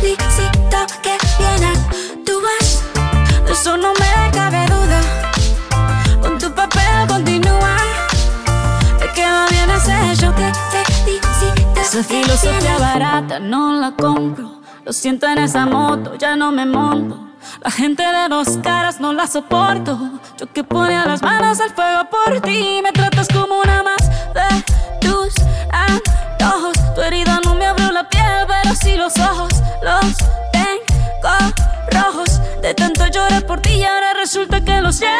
Te felicito que bien actúas. De eso no me cabe duda. Con tu papel continúa. Te queda bien ese show. Te felicito. Esa filosofía barata no la compro. Lo siento en esa moto, ya no me monto. La gente de dos caras no la soporto. Yo que ponía las manos al fuego por ti. Me tratas como una sientes.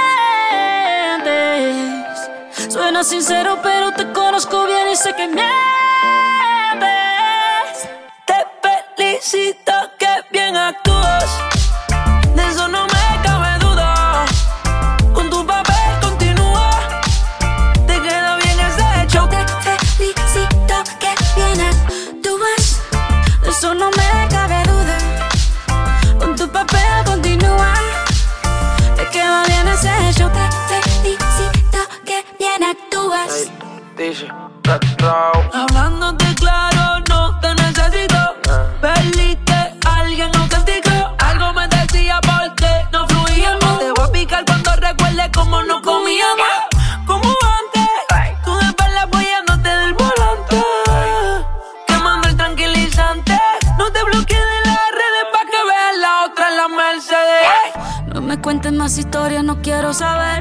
Suena sincero, pero te conozco bien y sé que mientes. Te felicito Hablándote claro, no te necesito. Perdiste a alguien auténtico. Algo me decía porque no fluíamos. Te voy a picar cuando recuerde cómo no comíamos. Como antes, tú de espalda apoyándote del volante. Quemando el tranquilizante. No te bloquees de las redes pa' que veas la otra en la Mercedes. No me cuentes más historias, no quiero saber.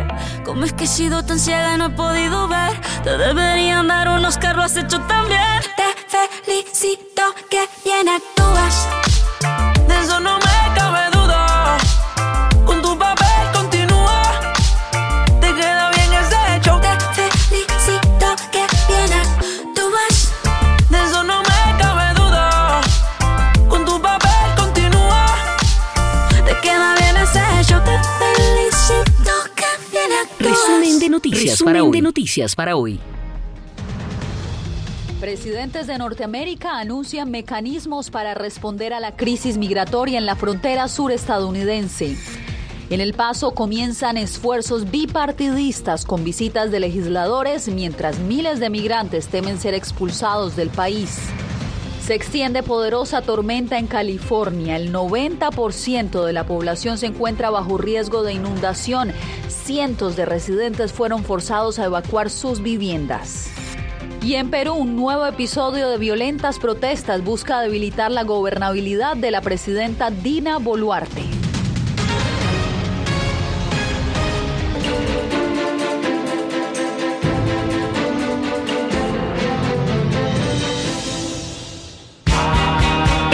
¿Cómo es que he sido tan ciega y no he podido ver? Te deberían dar unos carros hecho también. Te felicito que bien actúas. Para hoy. de noticias para hoy. Presidentes de Norteamérica anuncian mecanismos para responder a la crisis migratoria en la frontera sur estadounidense. En El Paso comienzan esfuerzos bipartidistas con visitas de legisladores mientras miles de migrantes temen ser expulsados del país. Se extiende poderosa tormenta en California. El 90% de la población se encuentra bajo riesgo de inundación. Cientos de residentes fueron forzados a evacuar sus viviendas. Y en Perú, un nuevo episodio de violentas protestas busca debilitar la gobernabilidad de la presidenta Dina Boluarte.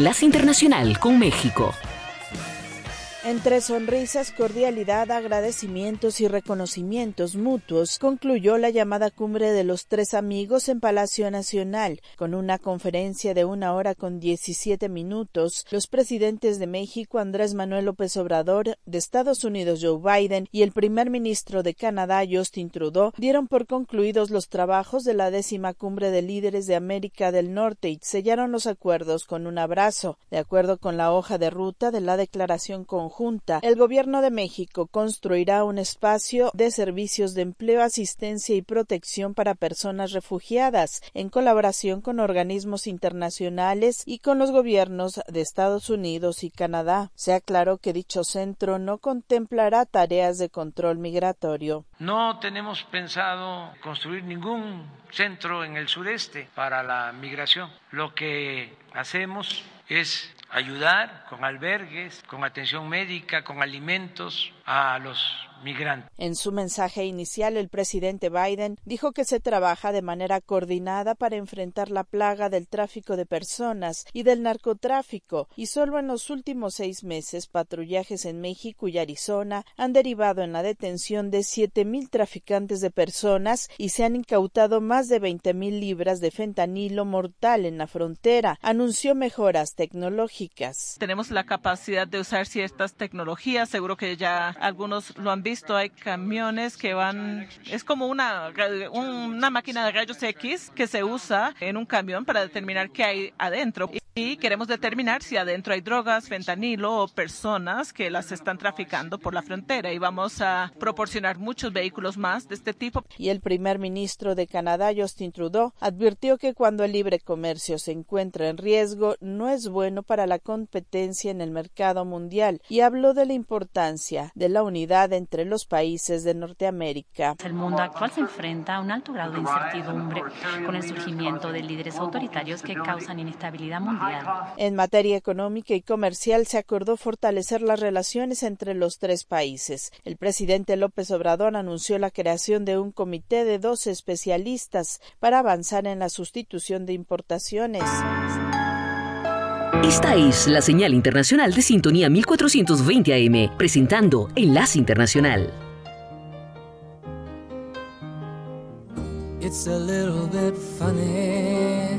Enlace Internacional con México. Entre sonrisas, cordialidad, agradecimientos y reconocimientos mutuos, concluyó la llamada cumbre de los tres amigos en Palacio Nacional, con una conferencia de una hora con 17 minutos. Los presidentes de México, Andrés Manuel López Obrador, de Estados Unidos, Joe Biden, y el primer ministro de Canadá, Justin Trudeau, dieron por concluidos los trabajos de la décima cumbre de líderes de América del Norte y sellaron los acuerdos con un abrazo. De acuerdo con la hoja de ruta de la declaración conjunta, el Gobierno de México construirá un espacio de servicios de empleo, asistencia y protección para personas refugiadas, en colaboración con organismos internacionales y con los gobiernos de Estados Unidos y Canadá. Se aclaró que dicho centro no contemplará tareas de control migratorio. No tenemos pensado construir ningún centro en el sureste para la migración. Lo que hacemos es ayudar con albergues, con atención médica, con alimentos a los en su mensaje inicial, el presidente Biden dijo que se trabaja de manera coordinada para enfrentar la plaga del tráfico de personas y del narcotráfico, y solo en los últimos seis meses patrullajes en México y Arizona han derivado en la detención de siete mil traficantes de personas y se han incautado más de veinte mil libras de fentanilo mortal en la frontera. Anunció mejoras tecnológicas. Tenemos la capacidad de usar ciertas tecnologías, seguro que ya algunos lo han visto visto, hay camiones que van, es como una, una máquina de rayos X que se usa en un camión para determinar qué hay adentro. Y queremos determinar si adentro hay drogas, fentanilo o personas que las están traficando por la frontera. Y vamos a proporcionar muchos vehículos más de este tipo. Y el primer ministro de Canadá, Justin Trudeau, advirtió que cuando el libre comercio se encuentra en riesgo, no es bueno para la competencia en el mercado mundial. Y habló de la importancia de la unidad entre los países de Norteamérica. El mundo actual se enfrenta a un alto grado de incertidumbre con el surgimiento de líderes autoritarios que causan inestabilidad mundial. En materia económica y comercial se acordó fortalecer las relaciones entre los tres países. El presidente López Obrador anunció la creación de un comité de dos especialistas para avanzar en la sustitución de importaciones. Esta es la señal internacional de sintonía 1420 AM, presentando Enlace Internacional. It's a little bit funny,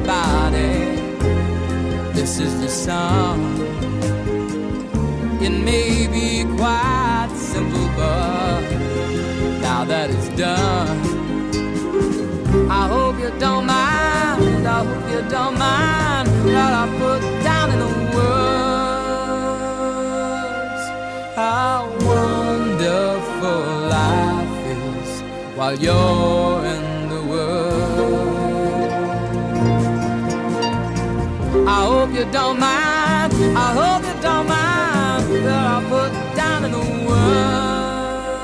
this is the song. It may be quite simple, but now that it's done, I hope you don't mind. I hope you don't mind what I put down in the words. How wonderful life is while you're you don't mind. I hope you don't mind that I put down in the words.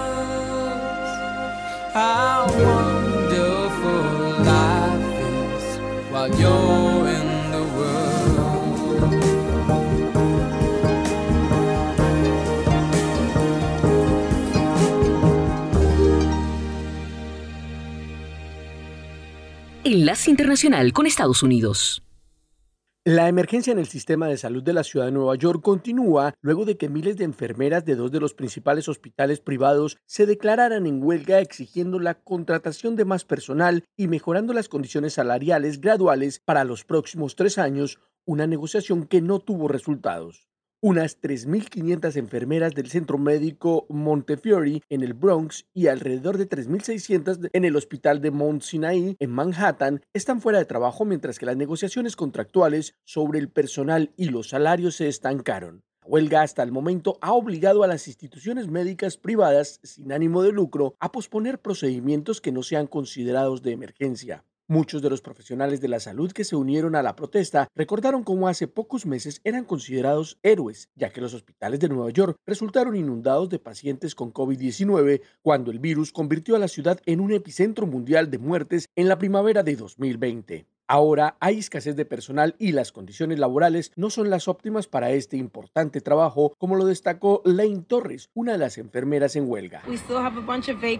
How wonderful life is while you're in the world. Enlace Internacional con Estados Unidos. La emergencia en el sistema de salud de la ciudad de Nueva York continúa luego de que miles de enfermeras de dos de los principales hospitales privados se declararan en huelga exigiendo la contratación de más personal y mejorando las condiciones salariales graduales para los próximos tres años, una negociación que no tuvo resultados. Unas 3.500 enfermeras del centro médico Montefiore en el Bronx y alrededor de 3.600 en el hospital de Mount Sinai en Manhattan están fuera de trabajo mientras que las negociaciones contractuales sobre el personal y los salarios se estancaron. La huelga hasta el momento ha obligado a las instituciones médicas privadas sin ánimo de lucro a posponer procedimientos que no sean considerados de emergencia. Muchos de los profesionales de la salud que se unieron a la protesta recordaron cómo hace pocos meses eran considerados héroes, ya que los hospitales de Nueva York resultaron inundados de pacientes con COVID-19 cuando el virus convirtió a la ciudad en un epicentro mundial de muertes en la primavera de 2020. Ahora hay escasez de personal y las condiciones laborales no son las óptimas para este importante trabajo, como lo destacó Lane Torres, una de las enfermeras en huelga.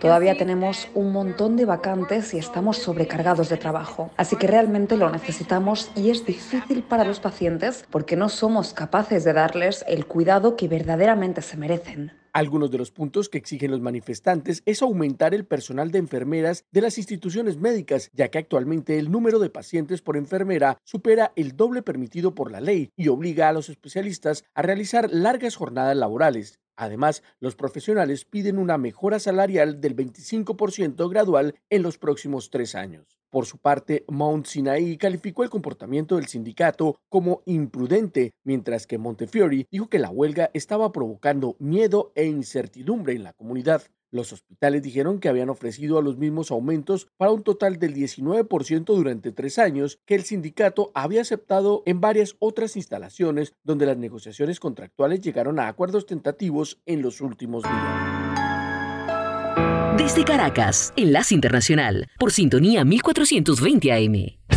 Todavía tenemos un montón de vacantes y estamos sobrecargados de trabajo, así que realmente lo necesitamos y es difícil para los pacientes porque no somos capaces de darles el cuidado que verdaderamente se merecen. Algunos de los puntos que exigen los manifestantes es aumentar el personal de enfermeras de las instituciones médicas, ya que actualmente el número de pacientes por enfermera supera el doble permitido por la ley y obliga a los especialistas a realizar largas jornadas laborales. Además, los profesionales piden una mejora salarial del 25% gradual en los próximos tres años. Por su parte, Mount Sinai calificó el comportamiento del sindicato como imprudente, mientras que Montefiore dijo que la huelga estaba provocando miedo e incertidumbre en la comunidad. Los hospitales dijeron que habían ofrecido a los mismos aumentos para un total del 19% durante tres años que el sindicato había aceptado en varias otras instalaciones donde las negociaciones contractuales llegaron a acuerdos tentativos en los últimos días. Desde Caracas, Enlace Internacional, por sintonía 1420 AM.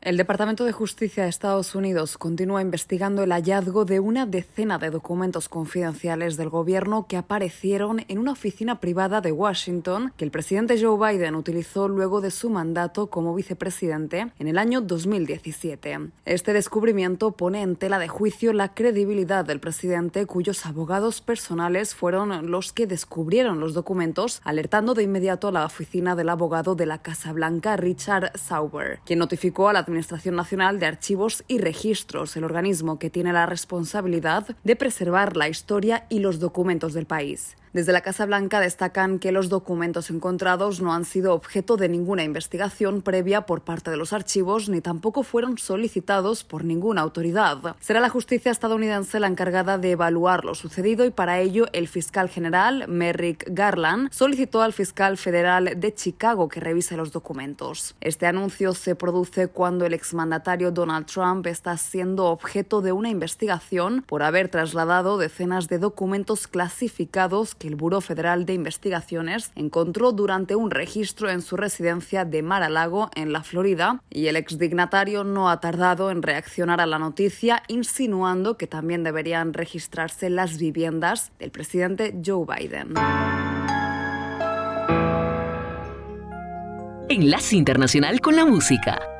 El Departamento de Justicia de Estados Unidos continúa investigando el hallazgo de una decena de documentos confidenciales del gobierno que aparecieron en una oficina privada de Washington que el presidente Joe Biden utilizó luego de su mandato como vicepresidente en el año 2017. Este descubrimiento pone en tela de juicio la credibilidad del presidente cuyos abogados personales fueron los que descubrieron los documentos, alertando de inmediato a la oficina del abogado de la Casa Blanca, Richard Sauber, quien notificó a la Administración Nacional de Archivos y Registros, el organismo que tiene la responsabilidad de preservar la historia y los documentos del país. Desde la Casa Blanca destacan que los documentos encontrados no han sido objeto de ninguna investigación previa por parte de los archivos ni tampoco fueron solicitados por ninguna autoridad. Será la justicia estadounidense la encargada de evaluar lo sucedido y para ello el fiscal general Merrick Garland solicitó al fiscal federal de Chicago que revise los documentos. Este anuncio se produce cuando el exmandatario Donald Trump está siendo objeto de una investigación por haber trasladado decenas de documentos clasificados que el Buró Federal de Investigaciones encontró durante un registro en su residencia de Mar-a-Lago, en la Florida, y el exdignatario no ha tardado en reaccionar a la noticia, insinuando que también deberían registrarse las viviendas del presidente Joe Biden. Enlace Internacional con la Música.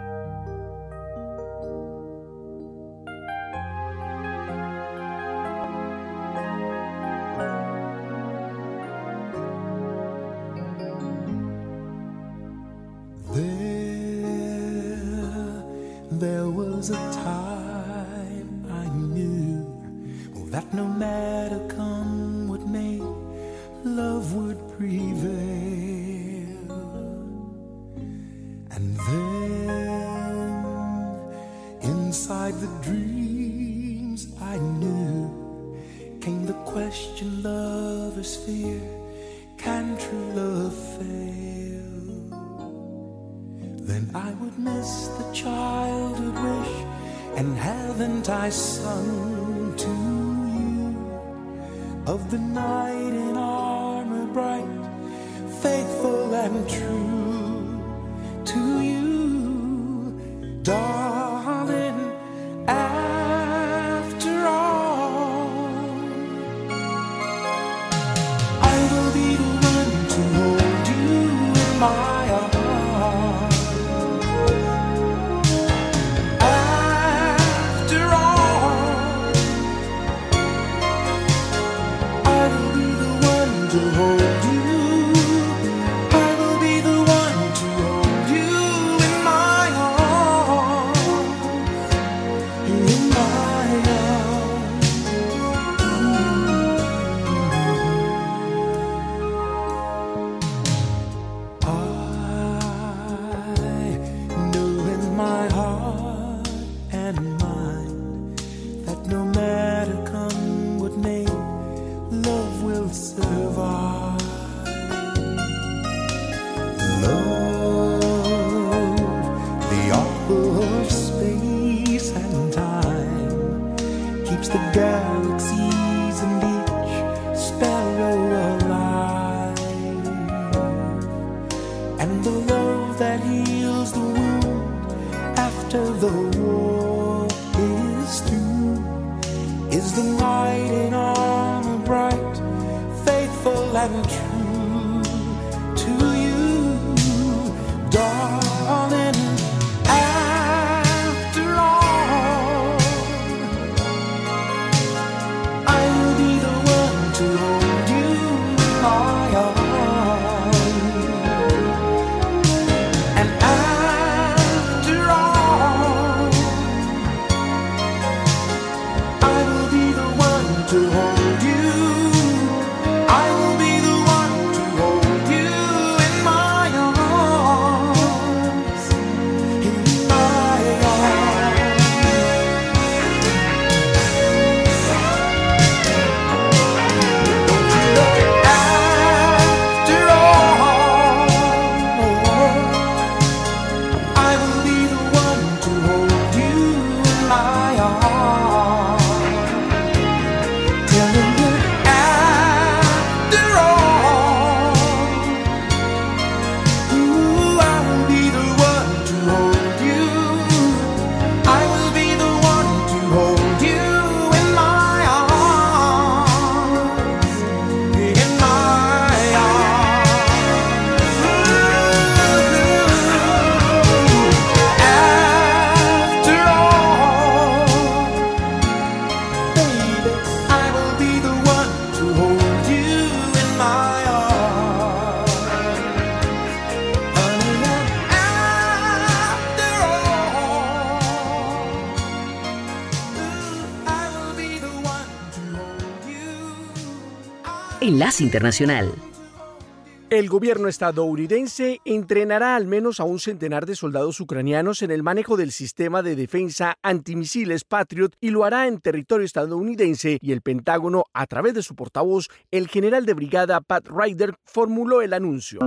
Enlace Internacional. El gobierno estadounidense entrenará al menos a un centenar de soldados ucranianos en el manejo del sistema de defensa antimisiles Patriot y lo hará en territorio estadounidense y el Pentágono, a través de su portavoz, el general de brigada Pat Ryder, formuló el anuncio.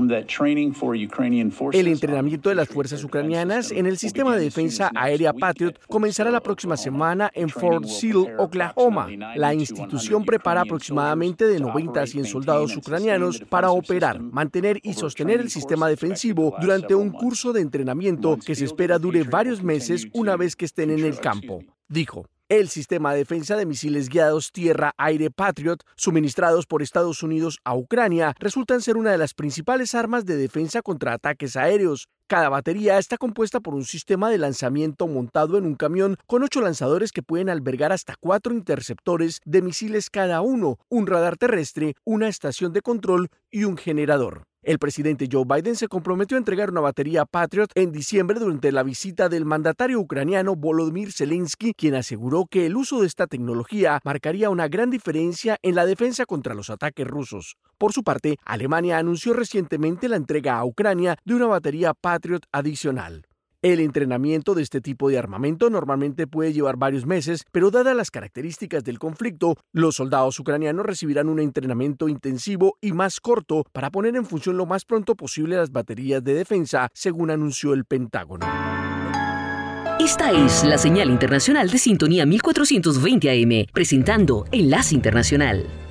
El entrenamiento de las fuerzas ucranianas en el sistema de defensa aérea Patriot comenzará la próxima semana en Fort Sill, Oklahoma. La institución prepara aproximadamente de 90 a 100 soldados ucranianos para operar, mantener y sostener el sistema defensivo durante un curso de entrenamiento que se espera dure varios meses una vez que estén en el campo, dijo. El sistema de defensa de misiles guiados tierra-aire Patriot, suministrados por Estados Unidos a Ucrania, resultan ser una de las principales armas de defensa contra ataques aéreos. Cada batería está compuesta por un sistema de lanzamiento montado en un camión con ocho lanzadores que pueden albergar hasta cuatro interceptores de misiles cada uno, un radar terrestre, una estación de control y un generador. El presidente Joe Biden se comprometió a entregar una batería Patriot en diciembre durante la visita del mandatario ucraniano Volodymyr Zelensky, quien aseguró que el uso de esta tecnología marcaría una gran diferencia en la defensa contra los ataques rusos. Por su parte, Alemania anunció recientemente la entrega a Ucrania de una batería Patriot adicional. El entrenamiento de este tipo de armamento normalmente puede llevar varios meses, pero dadas las características del conflicto, los soldados ucranianos recibirán un entrenamiento intensivo y más corto para poner en función lo más pronto posible las baterías de defensa, según anunció el Pentágono. Esta es la señal internacional de sintonía 1420 AM, presentando Enlace Internacional.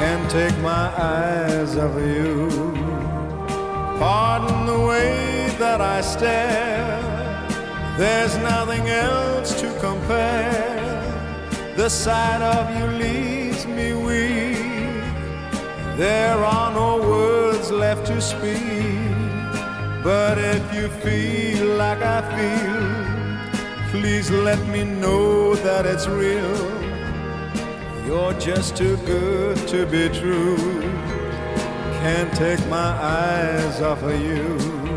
Can't take my eyes off of you. Pardon the way that I stare. There's nothing else to compare. The sight of you leaves me weak. There are no words left to speak. But if you feel like I feel, please let me know that it's real. You're just too good to be true. Can't take my eyes off of you.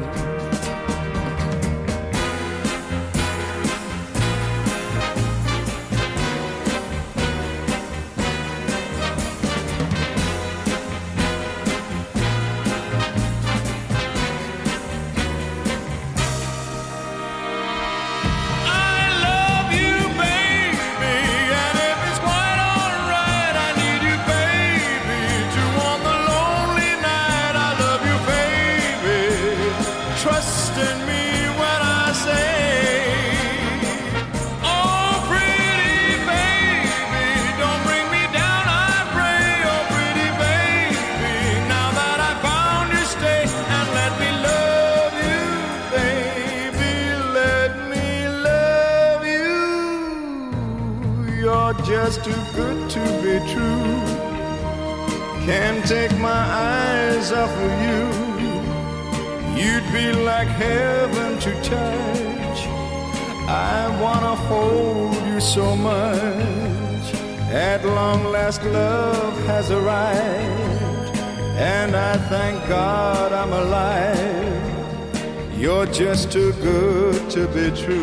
really true.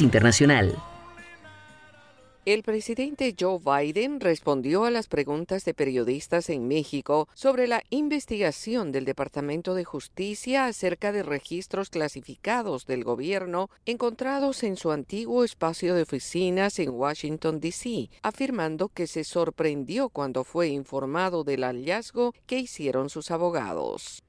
Internacional. El presidente Joe Biden respondió a las preguntas de periodistas en México sobre la investigación del Departamento de Justicia acerca de registros clasificados del gobierno encontrados en su antiguo espacio de oficinas en Washington, D.C., afirmando que se sorprendió cuando fue informado del hallazgo que hicieron sus abogados.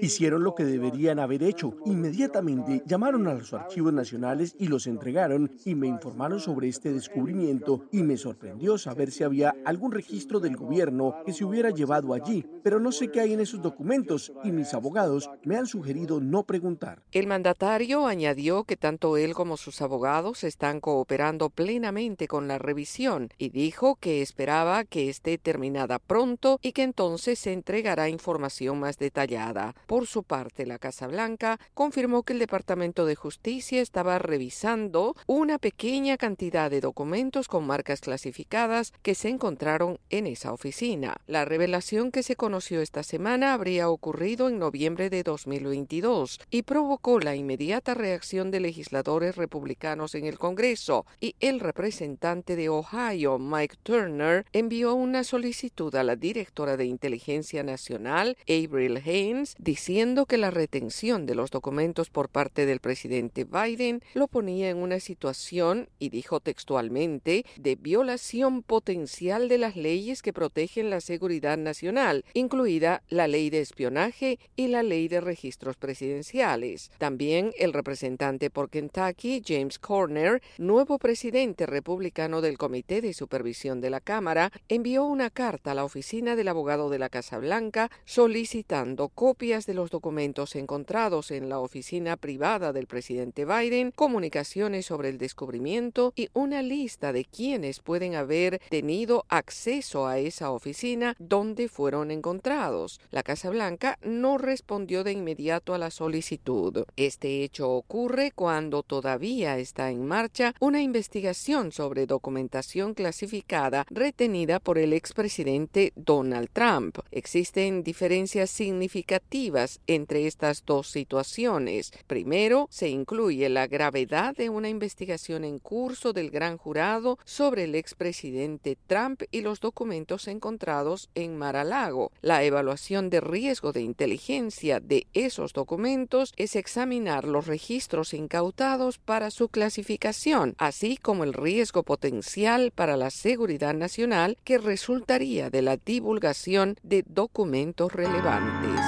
Hicieron lo que deberían haber hecho. Inmediatamente llamaron a los archivos nacionales y los entregaron y me informaron sobre este descubrimiento y me sorprendió saber si había algún registro del gobierno que se hubiera llevado allí, pero no sé qué hay en esos documentos y mis abogados me han sugerido no preguntar. El mandatario añadió que tanto él como sus abogados están cooperando plenamente con la revisión y dijo que esperaba que esté terminada pronto y que entonces se entregará información más detallada. Por su parte, la Casa Blanca confirmó que el Departamento de Justicia estaba revisando una pequeña cantidad de documentos con marcas clasificadas que se encontraron en esa oficina. La revelación que se conoció esta semana habría ocurrido en noviembre de 2022 y provocó la inmediata reacción de legisladores republicanos en el Congreso y el representante de Ohio, Mike Turner, envió una solicitud a la directora de Inteligencia Nacional, Avril Haines, diciendo que la retención de los documentos por parte del presidente Biden lo ponía en una situación, y dijo textualmente, de violación potencial de las leyes que protegen la seguridad nacional, incluida la ley de espionaje y la ley de registros presidenciales. También el representante por Kentucky, James Corner, nuevo presidente republicano del Comité de Supervisión de la Cámara, envió una carta a la oficina del abogado de la Casa Blanca solicitando copias de los documentos encontrados en la oficina privada del presidente Biden, comunicaciones sobre el descubrimiento y una lista de quienes pueden haber tenido acceso a esa oficina donde fueron encontrados. La Casa Blanca no respondió de inmediato a la solicitud. Este hecho ocurre cuando todavía está en marcha una investigación sobre documentación clasificada retenida por el expresidente Donald Trump. Existen diferencias significativas entre estas dos situaciones. Primero, se incluye la gravedad de una investigación en curso del gran jurado sobre el expresidente Trump y los documentos encontrados en Mar-a-Lago. La evaluación de riesgo de inteligencia de esos documentos es examinar los registros incautados para su clasificación, así como el riesgo potencial para la seguridad nacional que resultaría de la divulgación de documentos relevantes.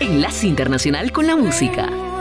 Enlace Internacional con la Música.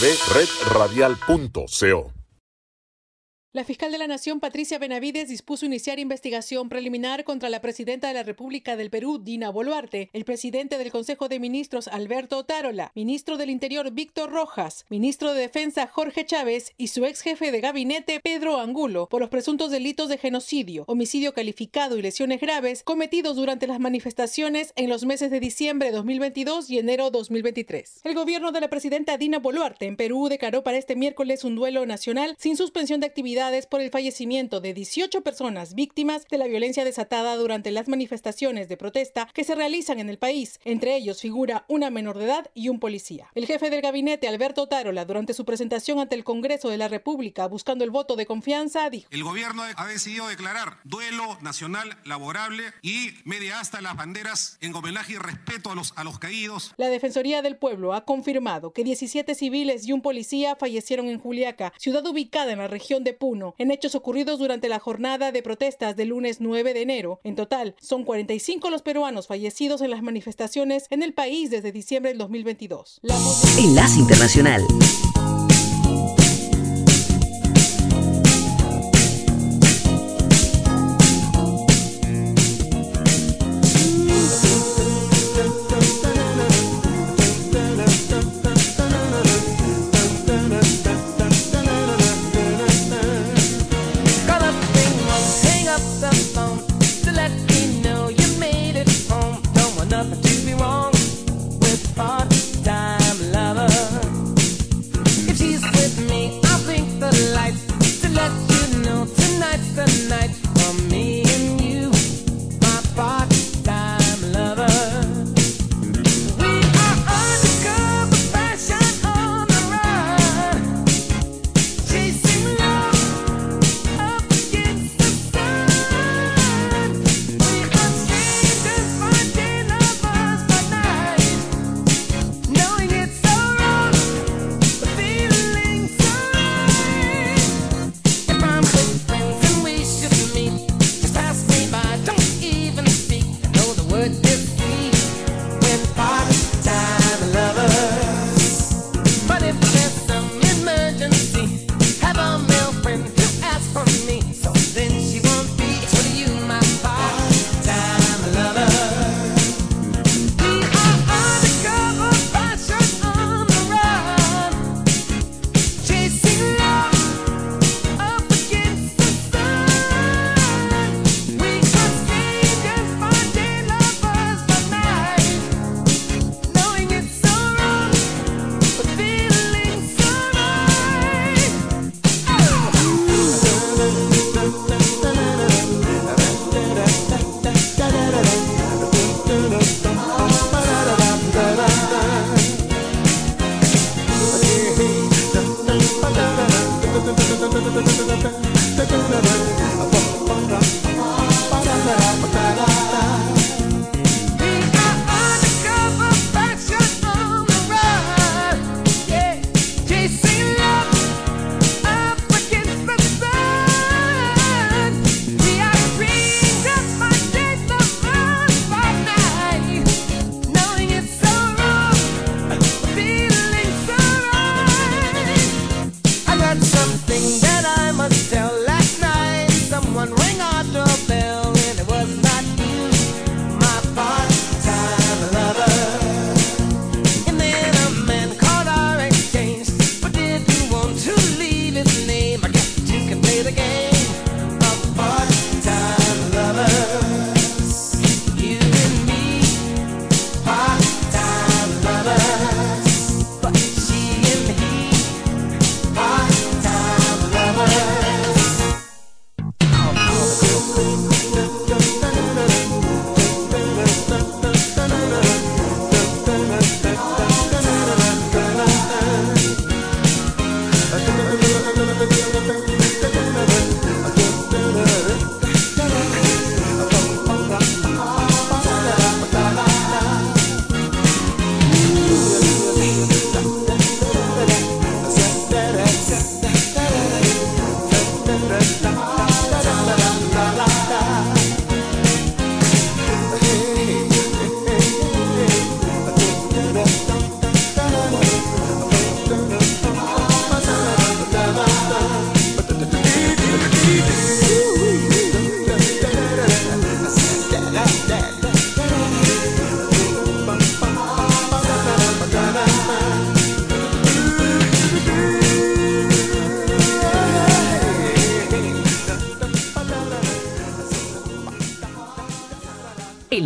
www.redradial.co La fiscal de la Nación, Patricia Benavides, dispuso iniciar investigación preliminar contra la presidenta de la República del Perú, Dina Boluarte, el presidente del Consejo de Ministros, Alberto Otárola, ministro del Interior, Víctor Rojas, ministro de Defensa, Jorge Chávez, y su ex jefe de gabinete, Pedro Angulo, por los presuntos delitos de genocidio, homicidio calificado y lesiones graves cometidos durante las manifestaciones en los meses de diciembre de 2022 y enero 2023. El gobierno de la presidenta Dina Boluarte en Perú declaró para este miércoles un duelo nacional sin suspensión de actividades autoridades por el fallecimiento de 18 personas víctimas de la violencia desatada durante las manifestaciones de protesta que se realizan en el país. Entre ellos figura una menor de edad y un policía. El jefe del gabinete, Alberto Tarola, durante su presentación ante el Congreso de la República buscando el voto de confianza, dijo. El gobierno ha decidido declarar duelo nacional laborable y media hasta las banderas en homenaje y respeto a los, a los caídos. La Defensoría del Pueblo ha confirmado que 17 civiles y un policía fallecieron en Juliaca, ciudad ubicada en la región de Puno, en hechos ocurridos durante la jornada de protestas del lunes 9 de enero. En total, son 45 los peruanos fallecidos en las manifestaciones en el país desde diciembre del 2022. La Enlace Internacional.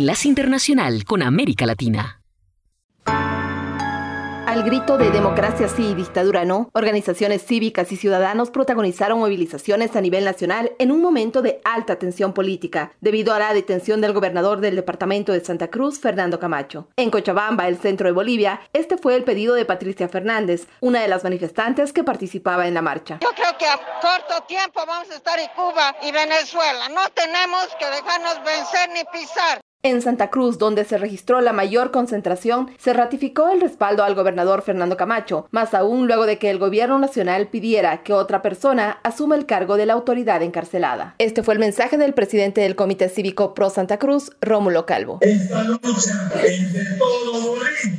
Enlace Internacional con América Latina. Al grito de democracia sí y dictadura no, organizaciones cívicas y ciudadanos protagonizaron movilizaciones a nivel nacional en un momento de alta tensión política, debido a la detención del gobernador del departamento de Santa Cruz, Fernando Camacho. En Cochabamba, el centro de Bolivia, este fue el pedido de Patricia Fernández, una de las manifestantes que participaba en la marcha. Yo creo que a corto tiempo vamos a estar en Cuba y Venezuela. No tenemos que dejarnos vencer ni pisar. En Santa Cruz, donde se registró la mayor concentración, se ratificó el respaldo al gobernador Fernando Camacho, más aún luego de que el gobierno nacional pidiera que otra persona asuma el cargo de la autoridad encarcelada. Este fue el mensaje del presidente del Comité Cívico Pro Santa Cruz, Rómulo Calvo. Esta lucha entre todo Bolivia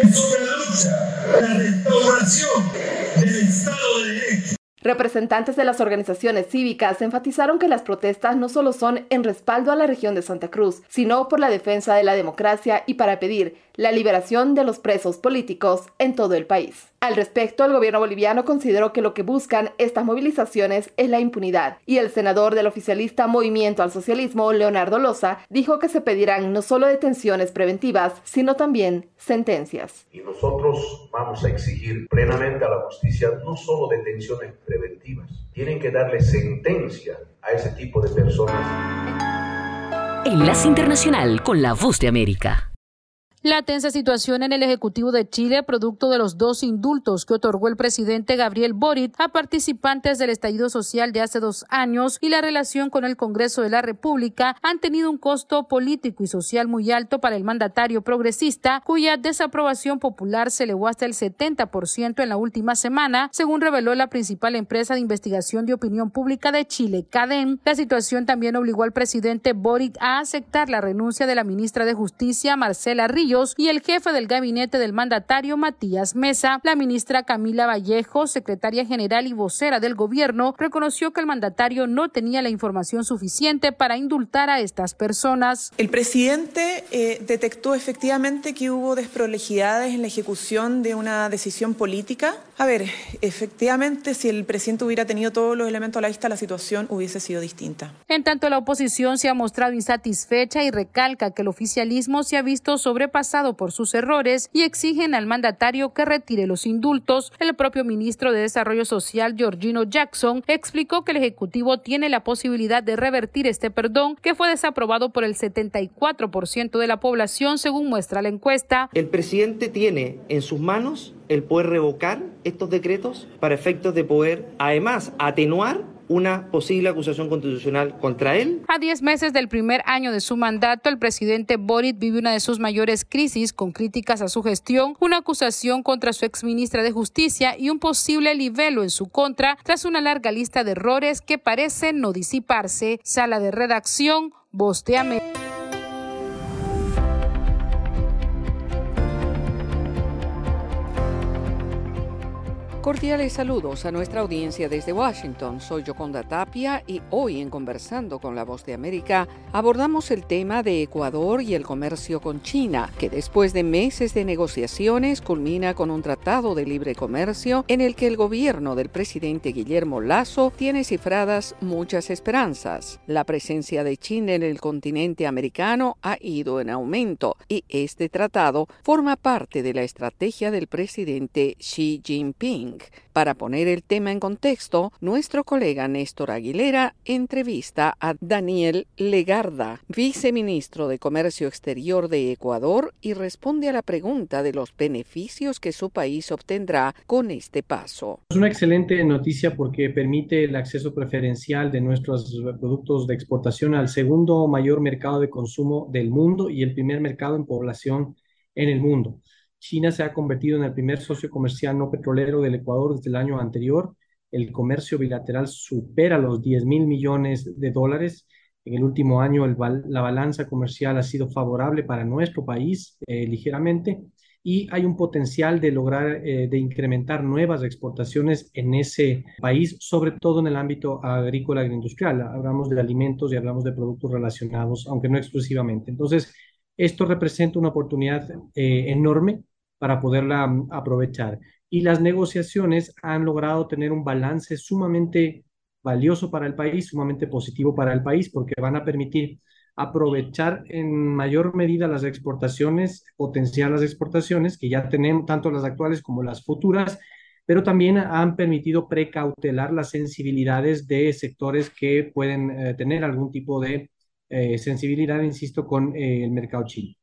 es una lucha, la restauración del Estado de Derecho. Representantes de las organizaciones cívicas enfatizaron que las protestas no solo son en respaldo a la región de Santa Cruz, sino por la defensa de la democracia y para pedir la liberación de los presos políticos en todo el país. Al respecto, el gobierno boliviano consideró que lo que buscan estas movilizaciones es la impunidad, y el senador del oficialista Movimiento al Socialismo, Leonardo Loza, dijo que se pedirán no solo detenciones preventivas, sino también sentencias. Y nosotros vamos a exigir plenamente a la justicia no solo detenciones preventivas, tienen que darle sentencia a ese tipo de personas. Enlace Internacional con la Voz de América. La tensa situación en el Ejecutivo de Chile, producto de los dos indultos que otorgó el presidente Gabriel Boric a participantes del estallido social de hace dos años y la relación con el Congreso de la República, han tenido un costo político y social muy alto para el mandatario progresista, cuya desaprobación popular se elevó hasta el 70% en la última semana, según reveló la principal empresa de investigación de opinión pública de Chile, CADEM. La situación también obligó al presidente Boric a aceptar la renuncia de la ministra de Justicia, Marcela Ríos, y el jefe del gabinete del mandatario Matías Mesa. La ministra Camila Vallejo, secretaria general y vocera del gobierno, reconoció que el mandatario no tenía la información suficiente para indultar a estas personas. El presidente eh, detectó efectivamente que hubo desprolejidades en la ejecución de una decisión política. A ver, efectivamente, si el presidente hubiera tenido todos los elementos a la vista, la situación hubiese sido distinta. En tanto, la oposición se ha mostrado insatisfecha y recalca que el oficialismo se ha visto sobrepasado por sus errores y exigen al mandatario que retire los indultos. El propio ministro de Desarrollo Social, Georgino Jackson, explicó que el Ejecutivo tiene la posibilidad de revertir este perdón que fue desaprobado por el 74% de la población, según muestra la encuesta. El presidente tiene en sus manos el poder revocar estos decretos para efectos de poder, además, atenuar una posible acusación constitucional contra él. A 10 meses del primer año de su mandato, el presidente Boric vive una de sus mayores crisis con críticas a su gestión, una acusación contra su exministra de Justicia y un posible libelo en su contra tras una larga lista de errores que parecen no disiparse. Sala de redacción, Voz. Cordiales saludos a nuestra audiencia desde Washington. Soy Yoconda Tapia y hoy en Conversando con la Voz de América abordamos el tema de Ecuador y el comercio con China, que después de meses de negociaciones culmina con un tratado de libre comercio en el que el gobierno del presidente Guillermo Lazo tiene cifradas muchas esperanzas. La presencia de China en el continente americano ha ido en aumento y este tratado forma parte de la estrategia del presidente Xi Jinping. Para poner el tema en contexto, nuestro colega Néstor Aguilera entrevista a Daniel Legarda, viceministro de Comercio Exterior de Ecuador, y responde a la pregunta de los beneficios que su país obtendrá con este paso. Es una excelente noticia porque permite el acceso preferencial de nuestros productos de exportación al segundo mayor mercado de consumo del mundo y el primer mercado en población en el mundo. China se ha convertido en el primer socio comercial no petrolero del Ecuador desde el año anterior. El comercio bilateral supera los 10 mil millones de dólares. En el último año la balanza comercial ha sido favorable para nuestro país eh, ligeramente y hay un potencial de lograr, eh, de incrementar nuevas exportaciones en ese país, sobre todo en el ámbito agrícola e agroindustrial. Hablamos de alimentos y hablamos de productos relacionados, aunque no exclusivamente. Entonces, esto representa una oportunidad eh, enorme para poderla mm, aprovechar. Y las negociaciones han logrado tener un balance sumamente valioso para el país, sumamente positivo para el país, porque van a permitir aprovechar en mayor medida las exportaciones, potenciar las exportaciones que ya tenemos, tanto las actuales como las futuras, pero también han permitido precautelar las sensibilidades de sectores que pueden eh, tener algún tipo de eh, sensibilidad, insisto, con eh, el mercado chino.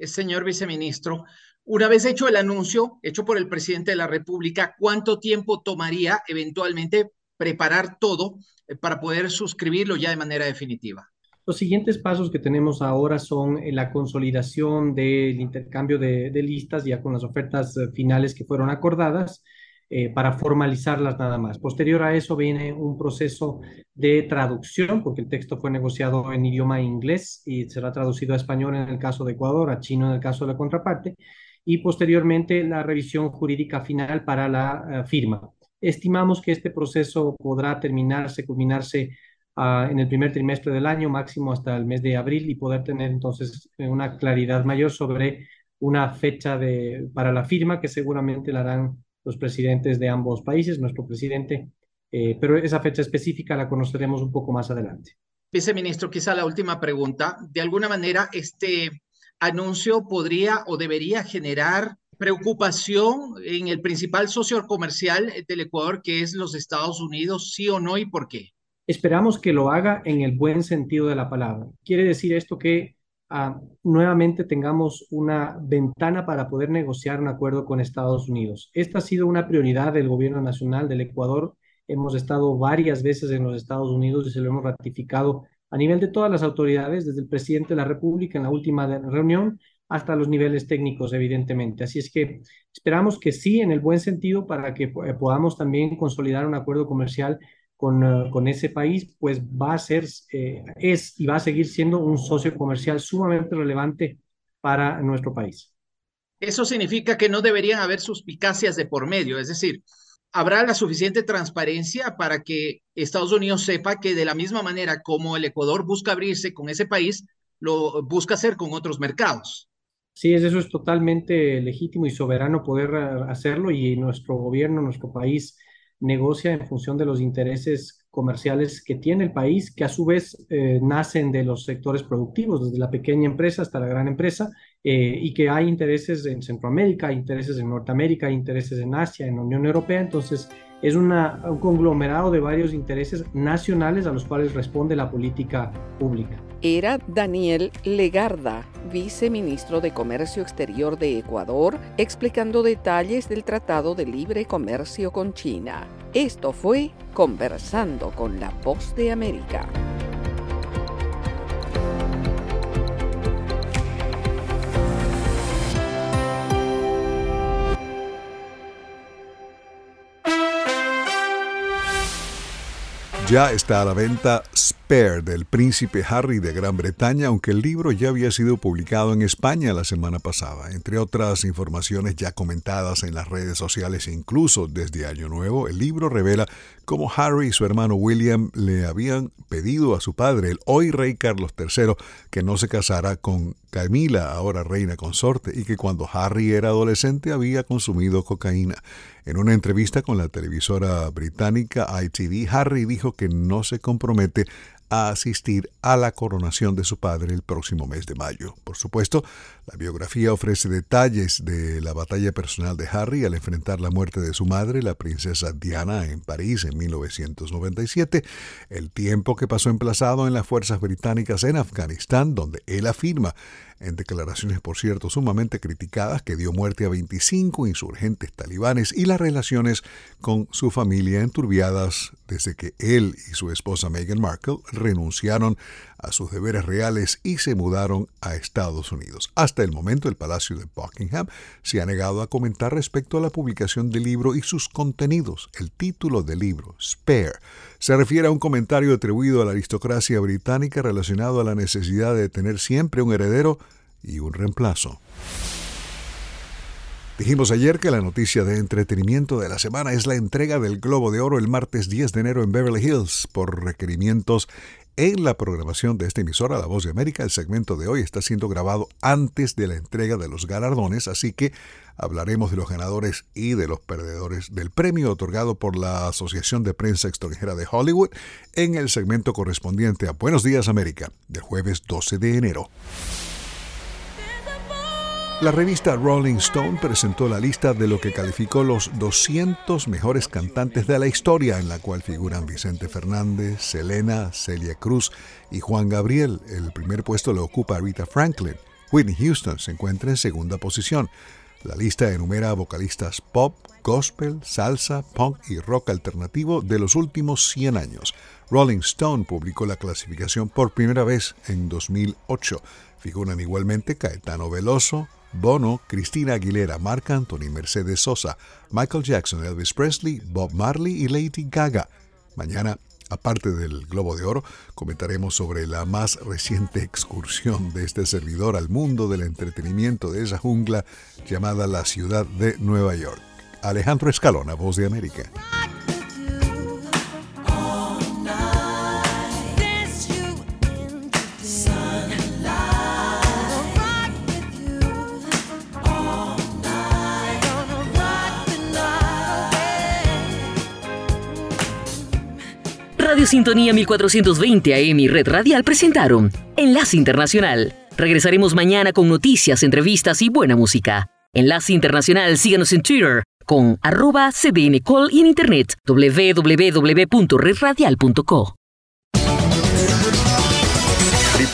Señor viceministro, una vez hecho el anuncio, hecho por el presidente de la República, ¿cuánto tiempo tomaría eventualmente preparar todo para poder suscribirlo ya de manera definitiva? Los siguientes pasos que tenemos ahora son la consolidación del intercambio de, listas ya con las ofertas finales que fueron acordadas eh, para formalizarlas nada más. Posterior a eso viene un proceso de traducción, porque el texto fue negociado en idioma inglés y será traducido a español en el caso de Ecuador, a chino en el caso de la contraparte, y posteriormente la revisión jurídica final para la eh, firma. Estimamos que este proceso podrá terminarse, culminarse uh, en el primer trimestre del año, máximo hasta el mes de abril, y poder tener entonces eh, una claridad mayor sobre una fecha de, para la firma que seguramente la harán los presidentes de ambos países, nuestro presidente, eh, pero esa fecha específica la conoceremos un poco más adelante. Viceministro, quizá la última pregunta. De alguna manera, este anuncio podría o debería generar preocupación en el principal socio comercial del Ecuador, que es los Estados Unidos, sí o no y por qué. Esperamos que lo haga en el buen sentido de la palabra. Quiere decir esto que nuevamente tengamos una ventana para poder negociar un acuerdo con Estados Unidos. Esta ha sido una prioridad del gobierno nacional del Ecuador. Hemos estado varias veces en los Estados Unidos y se lo hemos ratificado a nivel de todas las autoridades, desde el presidente de la República en la última reunión hasta los niveles técnicos, evidentemente. Así es que esperamos que sí, en el buen sentido, para que eh, podamos también consolidar un acuerdo comercial con, uh, con, ese país, pues va a ser, eh, es y va a seguir siendo un socio comercial sumamente relevante para nuestro país. Eso significa que no deberían haber suspicacias de por medio, es decir, habrá la suficiente transparencia para que Estados Unidos sepa que de la misma manera como el Ecuador busca abrirse con ese país, lo busca hacer con otros mercados. Sí, eso es totalmente legítimo y soberano poder uh, hacerlo y nuestro gobierno, nuestro país, negocia en función de los intereses comerciales que tiene el país, que a su vez eh, nacen de los sectores productivos, desde la pequeña empresa hasta la gran empresa, eh, y que hay intereses en Centroamérica, intereses en Norteamérica, intereses en Asia, en la Unión Europea. Entonces, es una, un conglomerado de varios intereses nacionales a los cuales responde la política pública. Era Daniel Legarda, viceministro de Comercio Exterior de Ecuador, explicando detalles del Tratado de Libre Comercio con China. Esto fue Conversando con la Voz de América. Ya está a la venta Spare del príncipe Harry de Gran Bretaña, aunque el libro ya había sido publicado en España la semana pasada. Entre otras informaciones ya comentadas en las redes sociales e incluso desde Año Nuevo, el libro revela cómo Harry y su hermano William le habían pedido a su padre, el hoy rey Carlos III, que no se casara con Camila, ahora reina consorte, y que cuando Harry era adolescente había consumido cocaína. En una entrevista con la televisora británica ITV, Harry dijo que no se compromete a asistir a la coronación de su padre el próximo mes de mayo. Por supuesto, la biografía ofrece detalles de la batalla personal de Harry al enfrentar la muerte de su madre, la princesa Diana, en París en 1997, el tiempo que pasó emplazado en las fuerzas británicas en Afganistán, donde él afirma en declaraciones por cierto sumamente criticadas que dio muerte a 25 insurgentes talibanes y las relaciones con su familia enturbiadas desde que él y su esposa Meghan Markle renunciaron a sus deberes reales y se mudaron a Estados Unidos. Hasta el momento el Palacio de Buckingham se ha negado a comentar respecto a la publicación del libro y sus contenidos. El título del libro, Spare, se refiere a un comentario atribuido a la aristocracia británica relacionado a la necesidad de tener siempre un heredero y un reemplazo. Dijimos ayer que la noticia de entretenimiento de la semana es la entrega del Globo de Oro el martes 10 de enero en Beverly Hills por requerimientos en la programación de esta emisora La Voz de América. El segmento de hoy está siendo grabado antes de la entrega de los galardones, así que hablaremos de los ganadores y de los perdedores del premio otorgado por la Asociación de Prensa Extranjera de Hollywood en el segmento correspondiente a Buenos Días América del jueves 12 de enero. La revista Rolling Stone presentó la lista de lo que calificó los 200 mejores cantantes de la historia, en la cual figuran Vicente Fernández, Selena, Celia Cruz y Juan Gabriel. El primer puesto lo ocupa Rita Franklin. Whitney Houston se encuentra en segunda posición. La lista enumera vocalistas pop, gospel, salsa, punk y rock alternativo de los últimos 100 años. Rolling Stone publicó la clasificación por primera vez en 2008. Figuran igualmente Caetano Veloso, Bono, Cristina Aguilera, Marc Anthony, Mercedes Sosa, Michael Jackson, Elvis Presley, Bob Marley y Lady Gaga. Mañana, aparte del Globo de Oro, comentaremos sobre la más reciente excursión de este servidor al mundo del entretenimiento de esa jungla llamada la ciudad de Nueva York. Alejandro Escalona, Voz de América. Radio Sintonía 1420 AM y Red Radial presentaron Enlace Internacional. Regresaremos mañana con noticias, entrevistas y buena música. Enlace Internacional, síganos en Twitter con arroba cdncall y en internet www.redradial.co.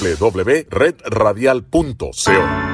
www.redradial.co